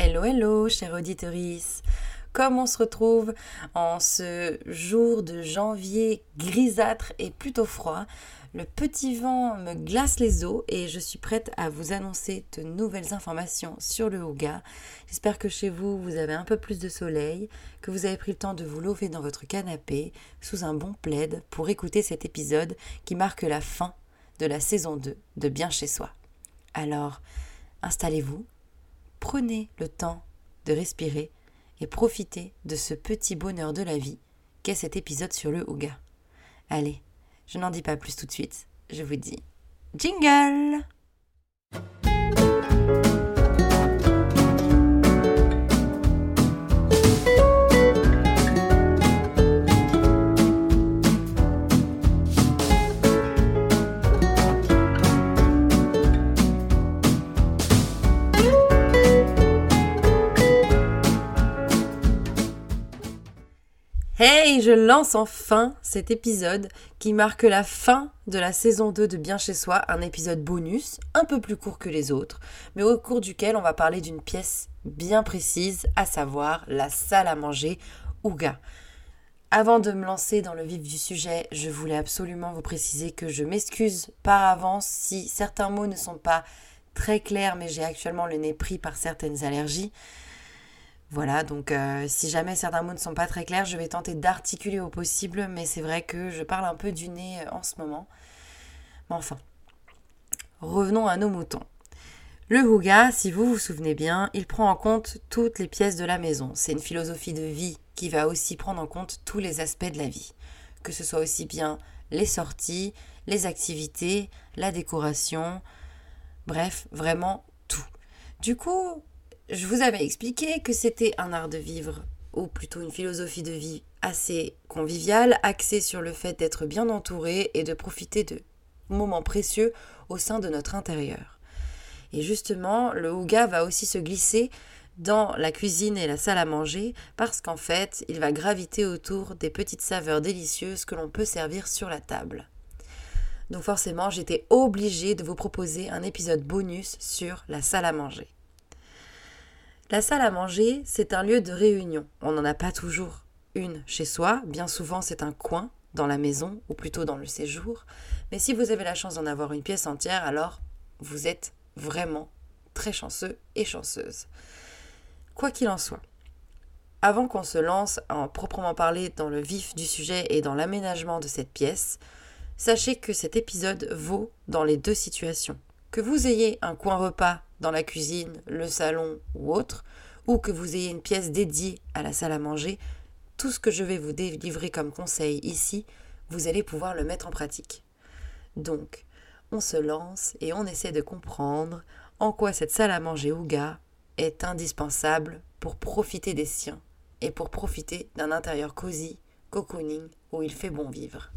Hello, hello, chère auditorice. Comme on se retrouve en ce jour de janvier grisâtre et plutôt froid, le petit vent me glace les os et je suis prête à vous annoncer de nouvelles informations sur le Houga. J'espère que chez vous, vous avez un peu plus de soleil, que vous avez pris le temps de vous lever dans votre canapé sous un bon plaid pour écouter cet épisode qui marque la fin de la saison 2 de Bien chez soi. Alors, installez-vous, prenez le temps de respirer et profitez de ce petit bonheur de la vie qu'est cet épisode sur le Houga. Allez, je n'en dis pas plus tout de suite, je vous dis jingle Hey, je lance enfin cet épisode qui marque la fin de la saison 2 de Bien chez soi, un épisode bonus, un peu plus court que les autres, mais au cours duquel on va parler d'une pièce bien précise, à savoir la salle à manger Ouga. Avant de me lancer dans le vif du sujet, je voulais absolument vous préciser que je m'excuse par avance si certains mots ne sont pas très clairs, mais j'ai actuellement le nez pris par certaines allergies. Voilà, donc euh, si jamais certains mots ne sont pas très clairs, je vais tenter d'articuler au possible, mais c'est vrai que je parle un peu du nez euh, en ce moment. Mais enfin, revenons à nos moutons. Le Houga, si vous vous souvenez bien, il prend en compte toutes les pièces de la maison. C'est une philosophie de vie qui va aussi prendre en compte tous les aspects de la vie. Que ce soit aussi bien les sorties, les activités, la décoration, bref, vraiment tout. Du coup, je vous avais expliqué que c'était un art de vivre, ou plutôt une philosophie de vie assez conviviale, axée sur le fait d'être bien entouré et de profiter de moments précieux au sein de notre intérieur. Et justement, le Ouga va aussi se glisser dans la cuisine et la salle à manger parce qu'en fait, il va graviter autour des petites saveurs délicieuses que l'on peut servir sur la table. Donc forcément, j'étais obligée de vous proposer un épisode bonus sur la salle à manger. La salle à manger, c'est un lieu de réunion. On n'en a pas toujours une chez soi, bien souvent c'est un coin dans la maison, ou plutôt dans le séjour. Mais si vous avez la chance d'en avoir une pièce entière, alors vous êtes vraiment très chanceux et chanceuse. Quoi qu'il en soit, avant qu'on se lance en proprement parler dans le vif du sujet et dans l'aménagement de cette pièce, sachez que cet épisode vaut dans les deux situations. Que vous ayez un coin repas dans la cuisine, le salon ou autre, ou que vous ayez une pièce dédiée à la salle à manger, tout ce que je vais vous délivrer comme conseil ici, vous allez pouvoir le mettre en pratique. Donc, on se lance et on essaie de comprendre en quoi cette salle à manger Ouga est indispensable pour profiter des siens et pour profiter d'un intérieur cosy, cocooning, où il fait bon vivre.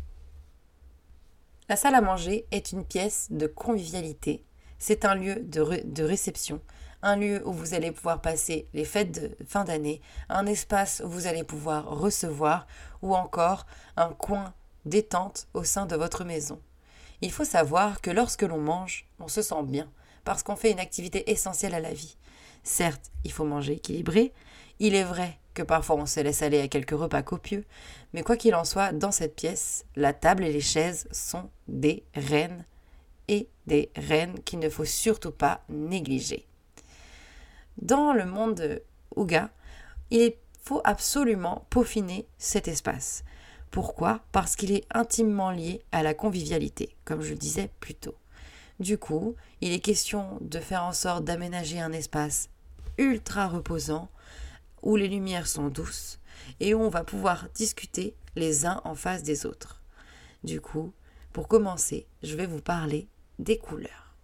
La salle à manger est une pièce de convivialité c'est un lieu de, réception, un lieu où vous allez pouvoir passer les fêtes de fin d'année, un espace où vous allez pouvoir recevoir, ou encore un coin détente au sein de votre maison. Il faut savoir que lorsque l'on mange, on se sent bien, parce qu'on fait une activité essentielle à la vie. Certes, il faut manger équilibré, il est vrai que parfois on se laisse aller à quelques repas copieux, mais quoi qu'il en soit, dans cette pièce, la table et les chaises sont des reines et des reines qu'il ne faut surtout pas négliger. Dans le monde de Ouga, il faut absolument peaufiner cet espace. Pourquoi? Parce qu'il est intimement lié à la convivialité, comme je le disais plus tôt. Du coup, il est question de faire en sorte d'aménager un espace ultra reposant, où les lumières sont douces et où on va pouvoir discuter les uns en face des autres. Du coup, pour commencer, je vais vous parler des couleurs.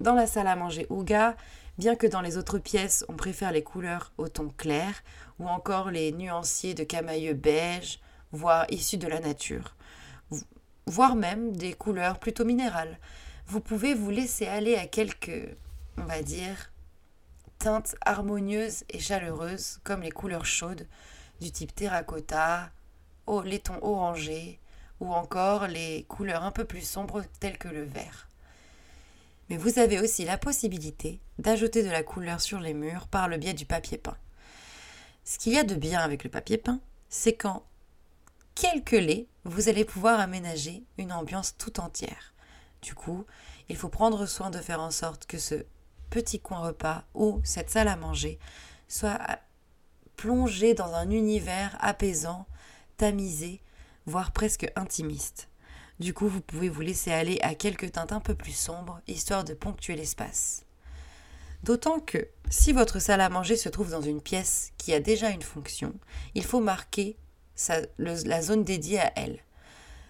Dans la salle à manger Ouga, bien que dans les autres pièces on préfère les couleurs au ton clair ou encore les nuanciers de camailleux beige, voire issus de la nature, voire même des couleurs plutôt minérales, vous pouvez vous laisser aller à quelques, on va dire, teintes harmonieuses et chaleureuses comme les couleurs chaudes du type terracotta, les tons orangés ou encore les couleurs un peu plus sombres telles que le vert. Mais vous avez aussi la possibilité d'ajouter de la couleur sur les murs par le biais du papier peint. Ce qu'il y a de bien avec le papier peint, c'est qu'en quelques laits, vous allez pouvoir aménager une ambiance tout entière. Du coup, il faut prendre soin de faire en sorte que ce petit coin repas ou cette salle à manger soit plongé dans un univers apaisant, tamisé, voire presque intimiste. Du coup, vous pouvez vous laisser aller à quelques teintes un peu plus sombres, histoire de ponctuer l'espace. D'autant que, si votre salle à manger se trouve dans une pièce qui a déjà une fonction, il faut marquer la zone dédiée à elle.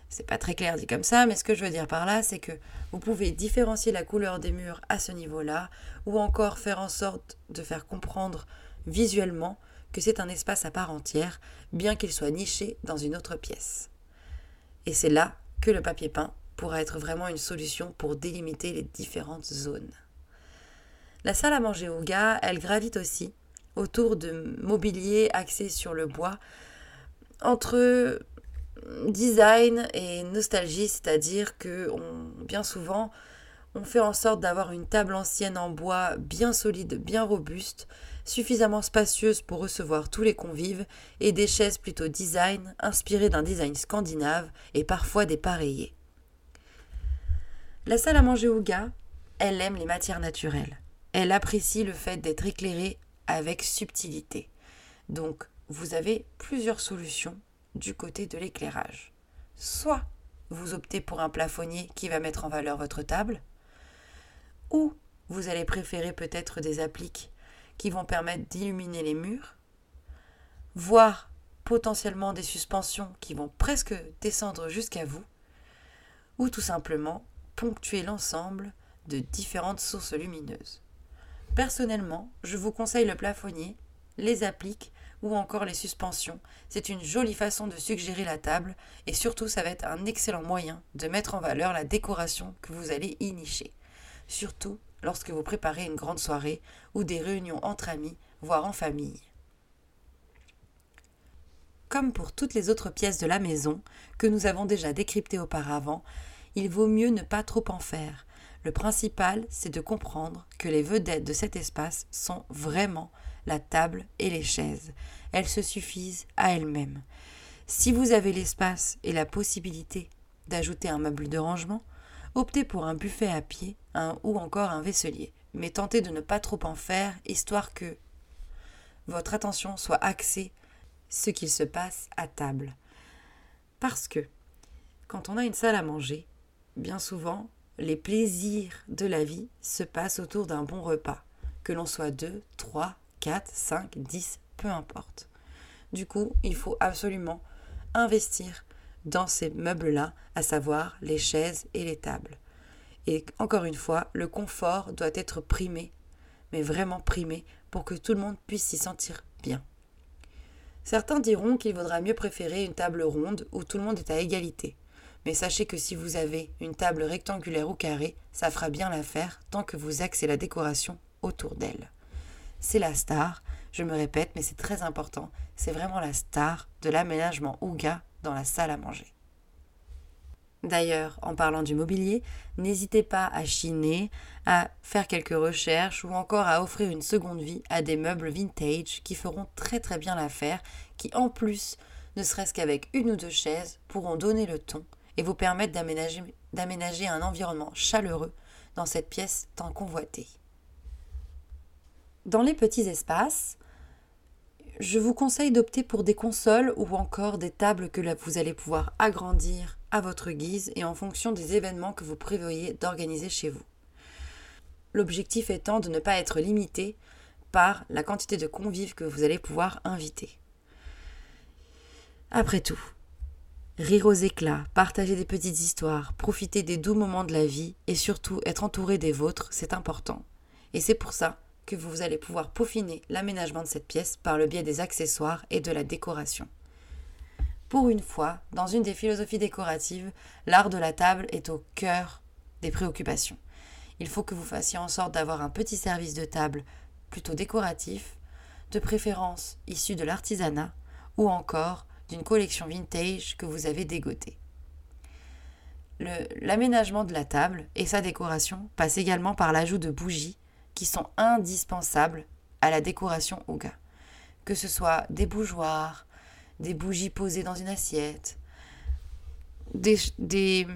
C'est pas très clair dit comme ça, mais ce que je veux dire par là, c'est que vous pouvez différencier la couleur des murs à ce niveau-là, ou encore faire en sorte de faire comprendre visuellement que c'est un espace à part entière, bien qu'il soit niché dans une autre pièce. Et c'est là que le papier peint pourra être vraiment une solution pour délimiter les différentes zones. La salle à manger au gars, elle gravite aussi autour de mobilier axé sur le bois, entre design et nostalgie, c'est-à-dire que bien souvent, on fait en sorte d'avoir une table ancienne en bois bien solide, bien robuste, suffisamment spacieuse pour recevoir tous les convives, et des chaises plutôt design, inspirées d'un design scandinave et parfois dépareillées. La salle à manger Ouga, elle aime les matières naturelles. Elle apprécie le fait d'être éclairée avec subtilité. Donc, vous avez plusieurs solutions du côté de l'éclairage. Soit vous optez pour un plafonnier qui va mettre en valeur votre table, ou vous allez préférer peut-être des appliques qui vont permettre d'illuminer les murs, voire potentiellement des suspensions qui vont presque descendre jusqu'à vous, ou tout simplement ponctuer l'ensemble de différentes sources lumineuses. Personnellement, je vous conseille le plafonnier, les appliques ou encore les suspensions. C'est une jolie façon de suggérer la table et surtout ça va être un excellent moyen de mettre en valeur la décoration que vous allez y nicher. Surtout lorsque vous préparez une grande soirée ou des réunions entre amis, voire en famille. Comme pour toutes les autres pièces de la maison que nous avons déjà décryptées auparavant, il vaut mieux ne pas trop en faire. Le principal, c'est de comprendre que les vedettes de cet espace sont vraiment la table et les chaises. Elles se suffisent à elles-mêmes. Si vous avez l'espace et la possibilité d'ajouter un meuble de rangement, optez pour un buffet à pied un, ou encore un vaisselier. Mais tentez de ne pas trop en faire, histoire que votre attention soit axée ce qu'il se passe à table. Parce que quand on a une salle à manger, bien souvent, les plaisirs de la vie se passent autour d'un bon repas, que l'on soit deux, trois, 4, 5, 10, peu importe. Du coup, il faut absolument investir dans ces meubles-là, à savoir les chaises et les tables. Et encore une fois, le confort doit être primé, mais vraiment primé, pour que tout le monde puisse s'y sentir bien. Certains diront qu'il vaudra mieux préférer une table ronde où tout le monde est à égalité. Mais sachez que si vous avez une table rectangulaire ou carrée, ça fera bien l'affaire tant que vous axez la décoration autour d'elle c'est la star. Je me répète, mais c'est très important. C'est vraiment la star de l'aménagement Ouga dans la salle à manger. D'ailleurs, en parlant du mobilier, n'hésitez pas à chiner, à faire quelques recherches ou encore à offrir une seconde vie à des meubles vintage qui feront très très bien l'affaire, qui en plus, ne serait-ce qu'avec une ou deux chaises, pourront donner le ton et vous permettre d'aménager un environnement chaleureux dans cette pièce tant convoitée. Dans les petits espaces, je vous conseille d'opter pour des consoles ou encore des tables que vous allez pouvoir agrandir à votre guise et en fonction des événements que vous prévoyez d'organiser chez vous. L'objectif étant de ne pas être limité par la quantité de convives que vous allez pouvoir inviter. Après tout, rire aux éclats, partager des petites histoires, profiter des doux moments de la vie et surtout être entouré des vôtres, c'est important. Et c'est pour ça que vous allez pouvoir peaufiner l'aménagement de cette pièce par le biais des accessoires et de la décoration. Pour une fois, dans une des philosophies décoratives, l'art de la table est au cœur des préoccupations. Il faut que vous fassiez en sorte d'avoir un petit service de table plutôt décoratif, de préférence issu de l'artisanat ou encore d'une collection vintage que vous avez dégotée. L'aménagement de la table et sa décoration passe également par l'ajout de bougies sont indispensables à la décoration Ouga. Que ce soit des bougeoirs, des bougies posées dans une assiette, des, des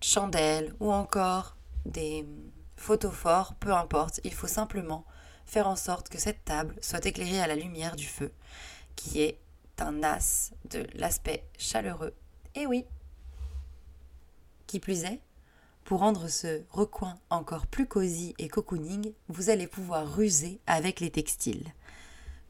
chandelles ou encore des photophores, peu importe, il faut simplement faire en sorte que cette table soit éclairée à la lumière du feu, qui est un as de l'aspect chaleureux. Et oui, qui plus est, pour rendre ce recoin encore plus cosy et cocooning, vous allez pouvoir ruser avec les textiles.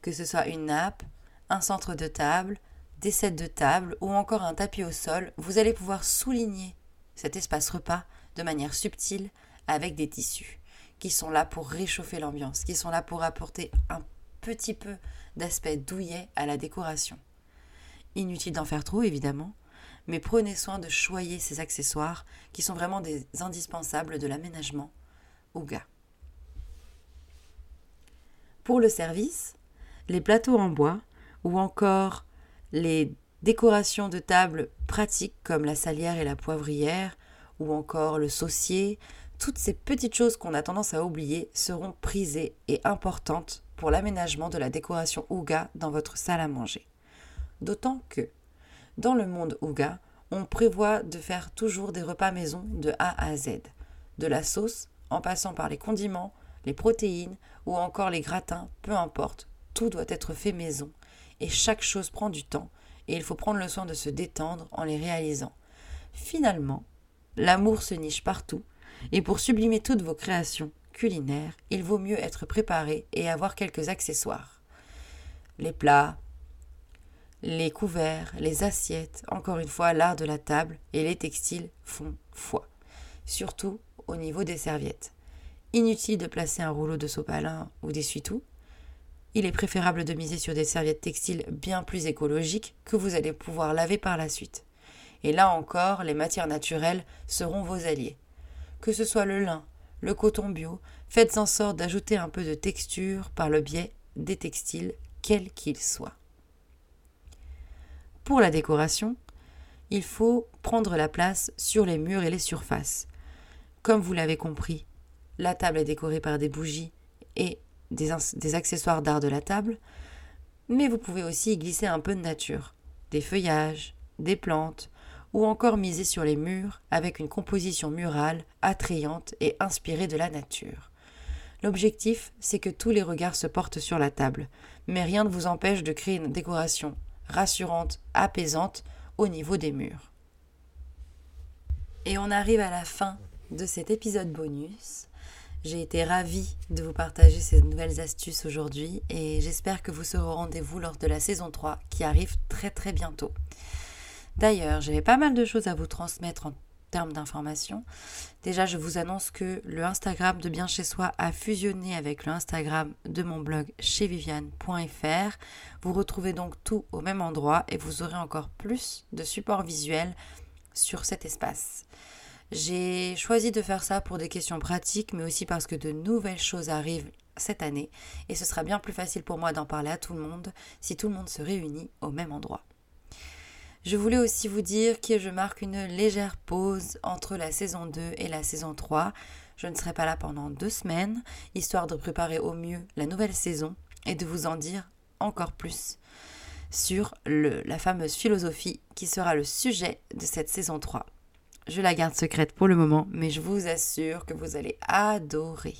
Que ce soit une nappe, un centre de table, des sets de table ou encore un tapis au sol, vous allez pouvoir souligner cet espace repas de manière subtile avec des tissus qui sont là pour réchauffer l'ambiance, qui sont là pour apporter un petit peu d'aspect douillet à la décoration. Inutile d'en faire trop, évidemment, mais prenez soin de choyer ces accessoires qui sont vraiment des indispensables de l'aménagement Ouga. Pour le service, les plateaux en bois ou encore les décorations de table pratiques comme la salière et la poivrière ou encore le saucier, toutes ces petites choses qu'on a tendance à oublier seront prisées et importantes pour l'aménagement de la décoration Ouga dans votre salle à manger. D'autant que, dans le monde Ouga, on prévoit de faire toujours des repas maison de A à Z. De la sauce, en passant par les condiments, les protéines ou encore les gratins, peu importe, tout doit être fait maison. Et chaque chose prend du temps et il faut prendre le soin de se détendre en les réalisant. Finalement, l'amour se niche partout et pour sublimer toutes vos créations culinaires, il vaut mieux être préparé et avoir quelques accessoires. Les plats, les couverts, les assiettes, encore une fois, l'art de la table et les textiles font foi. Surtout au niveau des serviettes. Inutile de placer un rouleau de sopalin ou d'essuie-tout. Il est préférable de miser sur des serviettes textiles bien plus écologiques que vous allez pouvoir laver par la suite. Et là encore, les matières naturelles seront vos alliés. Que ce soit le lin, le coton bio, faites en sorte d'ajouter un peu de texture par le biais des textiles, quels qu'ils soient. Pour la décoration, il faut prendre la place sur les murs et les surfaces. Comme vous l'avez compris, la table est décorée par des bougies et des, accessoires d'art de la table, mais vous pouvez aussi y glisser un peu de nature, des feuillages, des plantes, ou encore miser sur les murs avec une composition murale attrayante et inspirée de la nature. L'objectif, c'est que tous les regards se portent sur la table, mais rien ne vous empêche de créer une décoration rassurante, apaisante au niveau des murs. Et on arrive à la fin de cet épisode bonus. J'ai été ravie de vous partager ces nouvelles astuces aujourd'hui et j'espère que vous serez au rendez-vous lors de la saison 3 qui arrive très très bientôt. D'ailleurs, j'avais pas mal de choses à vous transmettre en d'informations. Déjà, je vous annonce que le Instagram de Bien Chez Soi a fusionné avec le Instagram de mon blog chez Viviane.fr. Vous retrouvez donc tout au même endroit et vous aurez encore plus de support visuel sur cet espace. J'ai choisi de faire ça pour des questions pratiques, mais aussi parce que de nouvelles choses arrivent cette année et ce sera bien plus facile pour moi d'en parler à tout le monde si tout le monde se réunit au même endroit. Je voulais aussi vous dire que je marque une légère pause entre la saison 2 et la saison 3. Je ne serai pas là pendant deux semaines, histoire de préparer au mieux la nouvelle saison et de vous en dire encore plus sur la fameuse philosophie qui sera le sujet de cette saison 3. Je la garde secrète pour le moment, mais je vous assure que vous allez adorer.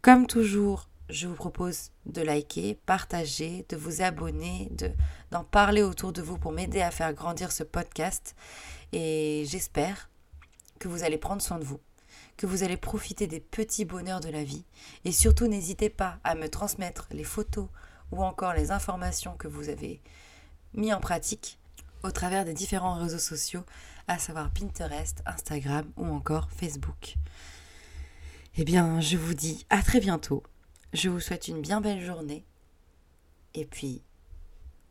Comme toujours, je vous propose de liker, partager, de vous abonner, de d'en parler autour de vous pour m'aider à faire grandir ce podcast. Et j'espère que vous allez prendre soin de vous, que vous allez profiter des petits bonheurs de la vie. Et surtout, n'hésitez pas à me transmettre les photos ou encore les informations que vous avez mis en pratique au travers des différents réseaux sociaux, à savoir Pinterest, Instagram ou encore Facebook. Eh bien, je vous dis à très bientôt je vous souhaite une bien belle journée. Et puis,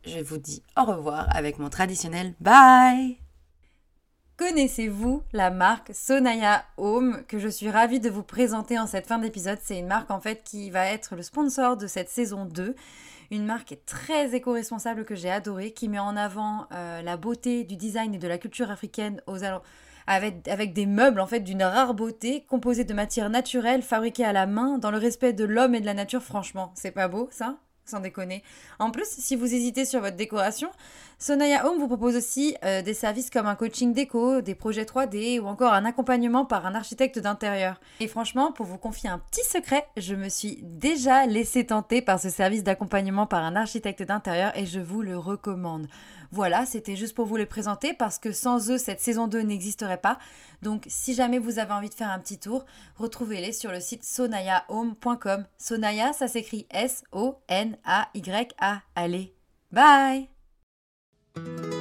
je vous dis au revoir avec mon traditionnel bye Connaissez-vous la marque Sonaya Home que je suis ravie de vous présenter en cette fin d'épisode C'est une marque en fait qui va être le sponsor de cette saison 2. Une marque très éco-responsable que j'ai adorée, qui met en avant euh, la beauté du design et de la culture africaine aux avec, avec des meubles en fait d'une rare beauté, composés de matières naturelles, fabriquées à la main, dans le respect de l'homme et de la nature. Franchement, c'est pas beau ça? Sans déconner. En plus, si vous hésitez sur votre décoration, Sonaya Home vous propose aussi euh, des services comme un coaching déco, des projets 3D ou encore un accompagnement par un architecte d'intérieur. Et franchement, pour vous confier un petit secret, je me suis déjà laissé tenter par ce service d'accompagnement par un architecte d'intérieur et je vous le recommande. Voilà, c'était juste pour vous les présenter parce que sans eux, cette saison 2 n'existerait pas. Donc si jamais vous avez envie de faire un petit tour, retrouvez-les sur le site sonayahome.com. Sonaya, ça s'écrit S-O-N-A-Y-A. Allez, bye Thank you.